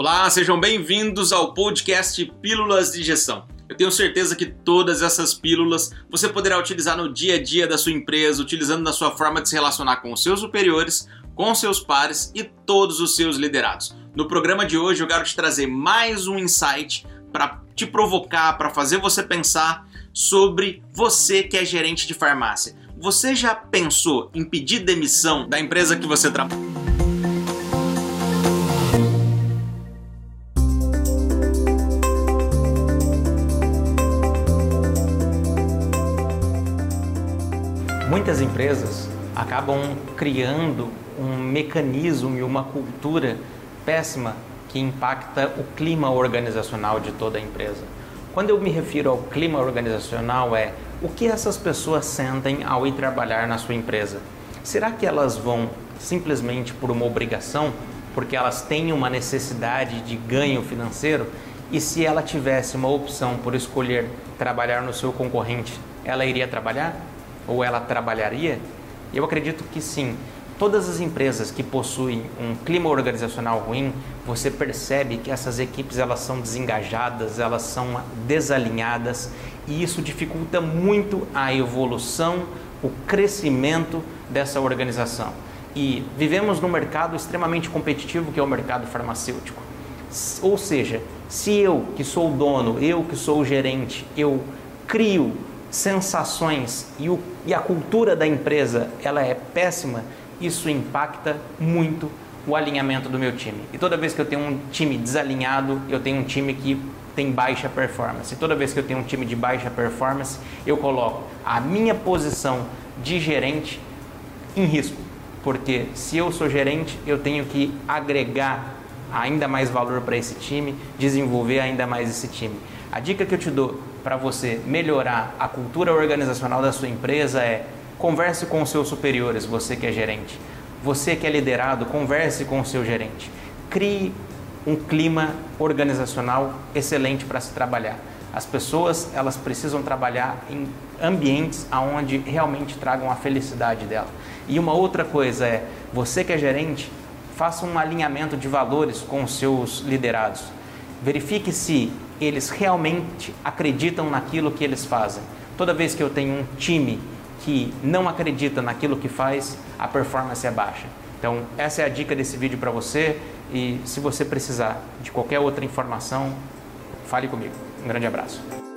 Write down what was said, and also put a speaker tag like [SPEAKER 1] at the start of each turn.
[SPEAKER 1] Olá, sejam bem-vindos ao podcast Pílulas de Gestão. Eu tenho certeza que todas essas pílulas você poderá utilizar no dia a dia da sua empresa, utilizando na sua forma de se relacionar com os seus superiores, com seus pares e todos os seus liderados. No programa de hoje eu quero te trazer mais um insight para te provocar, para fazer você pensar sobre você que é gerente de farmácia. Você já pensou em pedir demissão da empresa que você trabalha?
[SPEAKER 2] Muitas empresas acabam criando um mecanismo e uma cultura péssima que impacta o clima organizacional de toda a empresa. Quando eu me refiro ao clima organizacional é o que essas pessoas sentem ao ir trabalhar na sua empresa. Será que elas vão simplesmente por uma obrigação, porque elas têm uma necessidade de ganho financeiro? E se ela tivesse uma opção por escolher trabalhar no seu concorrente, ela iria trabalhar? Ou ela trabalharia? Eu acredito que sim. Todas as empresas que possuem um clima organizacional ruim, você percebe que essas equipes elas são desengajadas, elas são desalinhadas e isso dificulta muito a evolução, o crescimento dessa organização. E vivemos num mercado extremamente competitivo que é o mercado farmacêutico. Ou seja, se eu que sou o dono, eu que sou o gerente, eu crio sensações e, o, e a cultura da empresa ela é péssima, isso impacta muito o alinhamento do meu time. E toda vez que eu tenho um time desalinhado, eu tenho um time que tem baixa performance. E toda vez que eu tenho um time de baixa performance, eu coloco a minha posição de gerente em risco. Porque se eu sou gerente, eu tenho que agregar ainda mais valor para esse time, desenvolver ainda mais esse time. A dica que eu te dou para você melhorar a cultura organizacional da sua empresa é Converse com os seus superiores, você que é gerente. Você que é liderado, converse com o seu gerente. Crie um clima organizacional excelente para se trabalhar. As pessoas, elas precisam trabalhar em ambientes aonde realmente tragam a felicidade dela. E uma outra coisa é, você que é gerente, faça um alinhamento de valores com os seus liderados. Verifique se eles realmente acreditam naquilo que eles fazem. Toda vez que eu tenho um time que não acredita naquilo que faz, a performance é baixa. Então, essa é a dica desse vídeo para você e se você precisar de qualquer outra informação, fale comigo. Um grande abraço.